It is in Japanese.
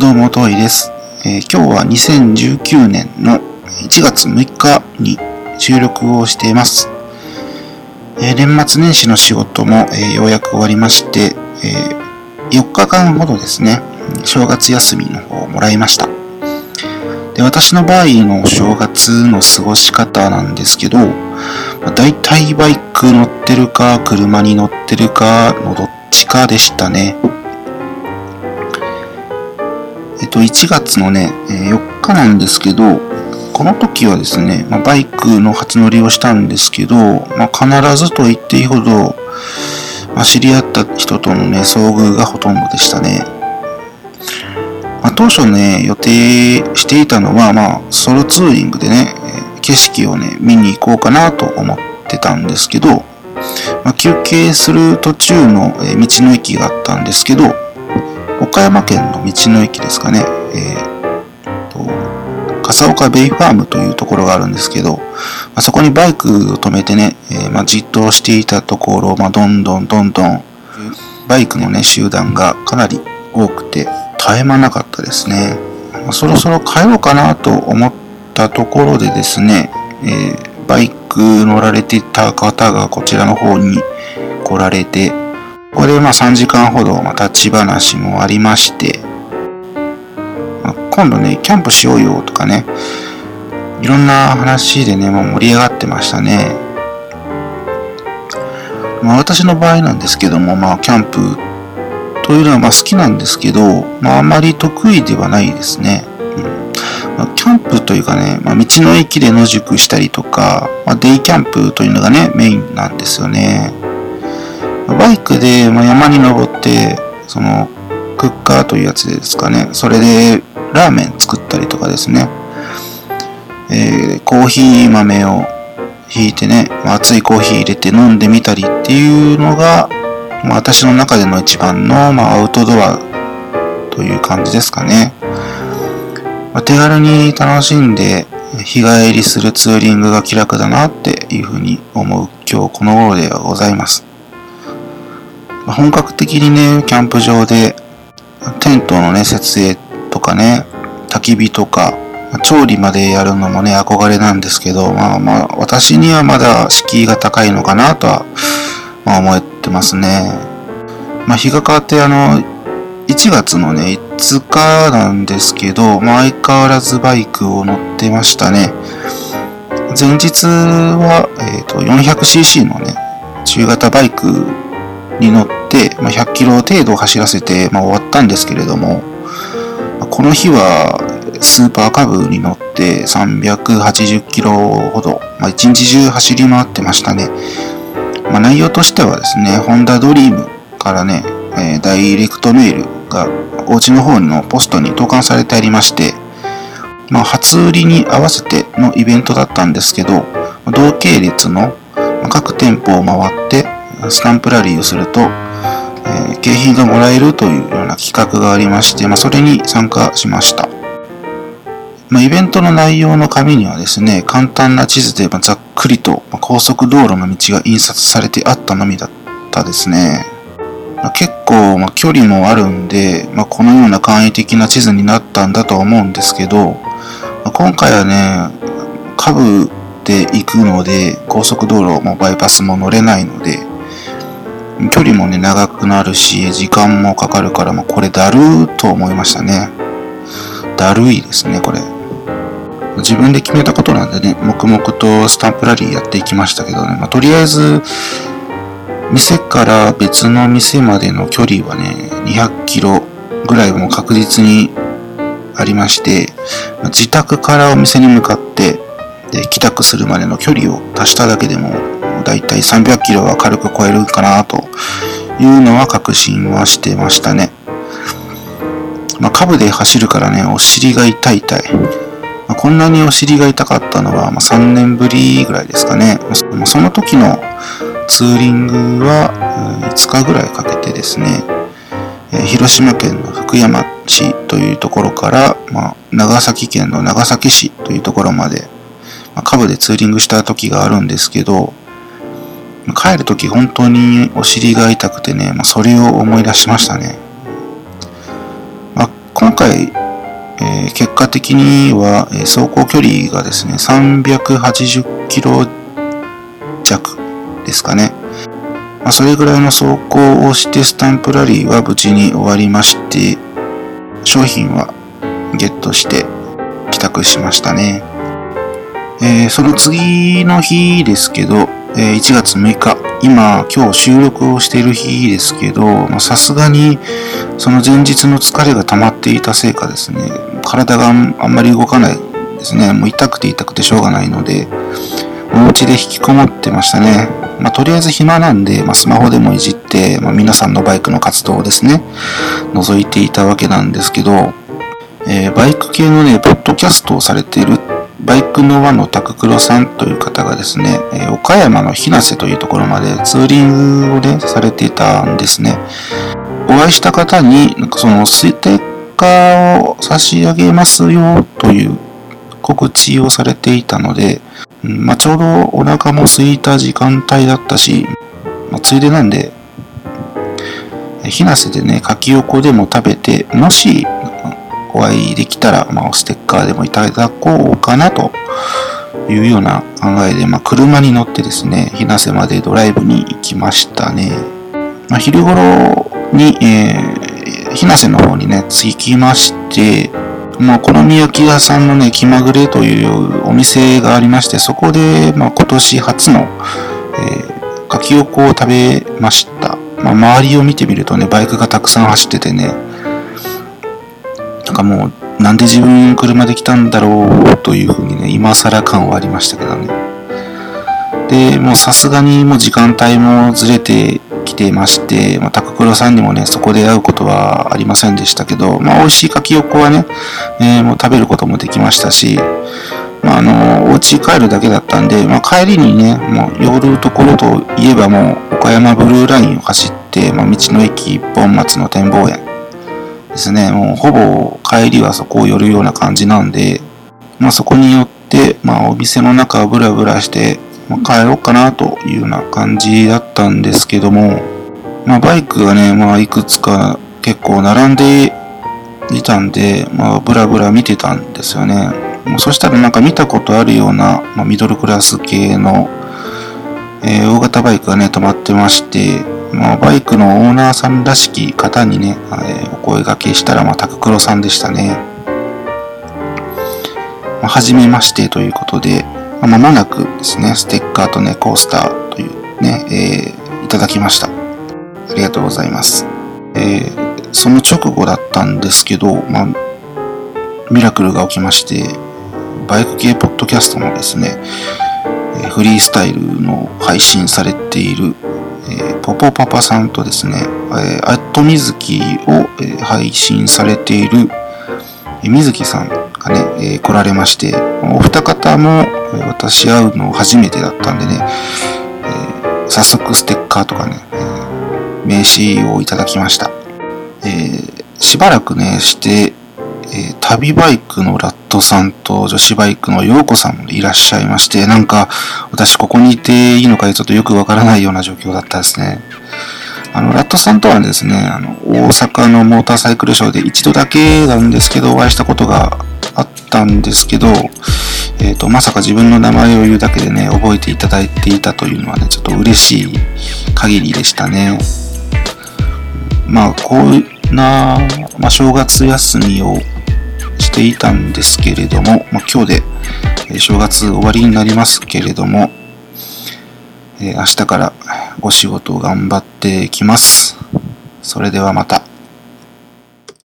どうも、といです、えー、今日は2019年の1月6日に収録をしています。えー、年末年始の仕事も、えー、ようやく終わりまして、え4日間ほどですね、正月休みの方をもらいました。で私の場合の正月の過ごし方なんですけど、まあ、大体バイク乗ってるか、車に乗ってるかのどっちかでしたね。と、1月のね、え4日なんですけど、この時はですね、まあ、バイクの初乗りをしたんですけど、まあ、必ずと言っていいほど、まあ、知り合った人とのね、遭遇がほとんどでしたね。ま、当初ね、予定していたのは、まあ、ソロツーリングでね、景色をね、見に行こうかなと思ってたんですけど、ま、休憩する途中の道の駅があったんですけど、岡山県の道の駅ですかね、えー、と笠岡ベイファームというところがあるんですけど、まあ、そこにバイクを止めてね、えー、まあ、じっとしていたところ、まあ、どんどんどんどんバイクのね、集団がかなり多くて、絶え間なかったですね。まあ、そろそろ帰ろうかなと思ったところでですね、えー、バイク乗られてた方がこちらの方に来られて、ここでまあ3時間ほどま立ち話もありまして、今度ね、キャンプしようよとかね、いろんな話でね、もう盛り上がってましたね。まあ、私の場合なんですけども、まあ、キャンプというのはまあ好きなんですけど、まあ、あまり得意ではないですね。うんまあ、キャンプというかね、まあ、道の駅で野宿したりとか、まあ、デイキャンプというのがね、メインなんですよね。バイクで、ま、山に登って、その、クッカーというやつですかね。それで、ラーメン作ったりとかですね。えー、コーヒー豆をひいてね、ま、熱いコーヒー入れて飲んでみたりっていうのが、まあ、私の中での一番の、まあ、アウトドアという感じですかね。ま、手軽に楽しんで日帰りするツーリングが気楽だなっていうふうに思う今日この頃ではございます。本格的にね、キャンプ場でテントのね、設営とかね、焚き火とか、調理までやるのもね、憧れなんですけど、まあまあ、私にはまだ敷居が高いのかなとは、まあ思ってますね。まあ日が変わってあの、1月のね、5日なんですけど、まあ相変わらずバイクを乗ってましたね。前日は、えっ、ー、と、400cc のね、中型バイクに乗って、まあ、100キロ程度走らせて、まあ、終わったんですけれども、この日はスーパーカブに乗って380キロほど、まあ、一日中走り回ってましたね。まあ、内容としてはですね、ホンダドリームからね、えー、ダイレクトメールがお家の方のポストに投函されてありまして、まあ、初売りに合わせてのイベントだったんですけど、同系列の各店舗を回ってスタンプラリーをすると、えー、景品がもらえるというような企画がありまして、まあ、それに参加しました。まあ、イベントの内容の紙にはですね、簡単な地図でざっくりと高速道路の道が印刷されてあったのみだったですね。まあ、結構、ま、距離もあるんで、まあ、このような簡易的な地図になったんだとは思うんですけど、まあ、今回はね、カブで行くので、高速道路もバイパスも乗れないので、距離もね、長くなるし、時間もかかるから、まあ、これだるーと思いましたね。だるいですね、これ。自分で決めたことなんでね、黙々とスタンプラリーやっていきましたけどね、まあ、とりあえず、店から別の店までの距離はね、200キロぐらいも確実にありまして、自宅からお店に向かって、で、帰宅するまでの距離を足しただけでも、だいたい300キロは軽く超えるかなというのは確信はしてましたね。まあ、ブで走るからね、お尻が痛い痛い。まあ、こんなにお尻が痛かったのは、まあ、3年ぶりぐらいですかね。まあ、その時のツーリングは、5日ぐらいかけてですね、えー、広島県の福山市というところから、まあ、長崎県の長崎市というところまで、まあ、カブでツーリングした時があるんですけど、帰る時本当にお尻が痛くてね、まあ、それを思い出しましたね。ま今回、えー、結果的には、えー、走行距離がですね、380キロ弱ですかね。まあ、それぐらいの走行をしてスタンプラリーは無事に終わりまして、商品はゲットして帰宅しましたね。えー、その次の日ですけど、え1月6日、今、今日収録をしている日ですけど、さすがにその前日の疲れが溜まっていたせいかですね、体があんまり動かないですね。もう痛くて痛くてしょうがないので、お家で引きこもってましたね。まあ、とりあえず暇なんで、まあ、スマホでもいじって、まあ、皆さんのバイクの活動をですね、覗いていたわけなんですけど、えー、バイク系のね、ポッドキャストをされているバイクの輪のタククロさんという方がですね、岡山の日生というところまでツーリングをね、されていたんですね。お会いした方に、なんかそのステッカーを差し上げますよという告知をされていたので、まあ、ちょうどお腹も空いた時間帯だったし、まあ、ついでなんで、ひなせでね、柿横でも食べて、もしお会いできたら、まあ、ステッカーでもいただこうかなというような考えで、まあ、車に乗ってですね、ひなせまでドライブに行きましたね。まあ、昼頃に、えー、ひなせの方にね、着きまして、まあ、お好み焼き屋さんのね、気まぐれというお店がありまして、そこで、まあ、今年初の、えー、柿横を食べました。まあ、周りを見てみるとね、バイクがたくさん走っててね、かもう、なんで自分車で来たんだろうというふうにね、今更感はありましたけどね。で、もうさすがにもう時間帯もずれてきてまして、まあ、タククロさんにもね、そこで会うことはありませんでしたけど、まあ、美味しい柿横はね、えー、もう食べることもできましたし、まあ、あの、お家帰るだけだったんで、まあ、帰りにね、もう寄るところといえばもう、岡山ブルーラインを走って、まあ、道の駅一本松の展望園ですね、もうほぼ帰りはそこを寄るような感じなんで、まあ、そこによって、まあ、お店の中をブラブラして、まあ、帰ろうかなというような感じだったんですけども、まあ、バイクがね、まあ、いくつか結構並んでいたんで、まあ、ブラブラ見てたんですよね。そしたらなんか見たことあるような、まあ、ミドルクラス系の、えー、大型バイクがね、止まってまして、まあ、バイクのオーナーさんらしき方にね、えー、お声掛けしたら、まあ、タククロさんでしたね。まあ、はじめましてということで、まあ、もなくですね、ステッカーとね、コースターというね、えー、いただきました。ありがとうございます。えー、その直後だったんですけど、まあ、ミラクルが起きまして、バイク系ポッドキャストのですね、フリースタイルの配信されている、ポポパパさんとですね、えー、アットみずきを、配信されている、えー、みずきさんがね、えー、来られまして、お二方も、私会うの初めてだったんでね、え、早速ステッカーとかね、え、名刺をいただきました。え、しばらくね、して、えー、旅バイクのラットさんと女子バイクの陽子さんもいらっしゃいまして、なんか私ここにいていいのかちょっとよくわからないような状況だったですね。あの、ラットさんとはですね、あの、大阪のモーターサイクルショーで一度だけなんですけど、お会いしたことがあったんですけど、えっ、ー、と、まさか自分の名前を言うだけでね、覚えていただいていたというのはね、ちょっと嬉しい限りでしたね。まあ、こうな、まあ、正月休みをしていたんですけれども、まあ、今日で正月終わりになりますけれども、えー、明日からお仕事頑張ってきます。それではまた。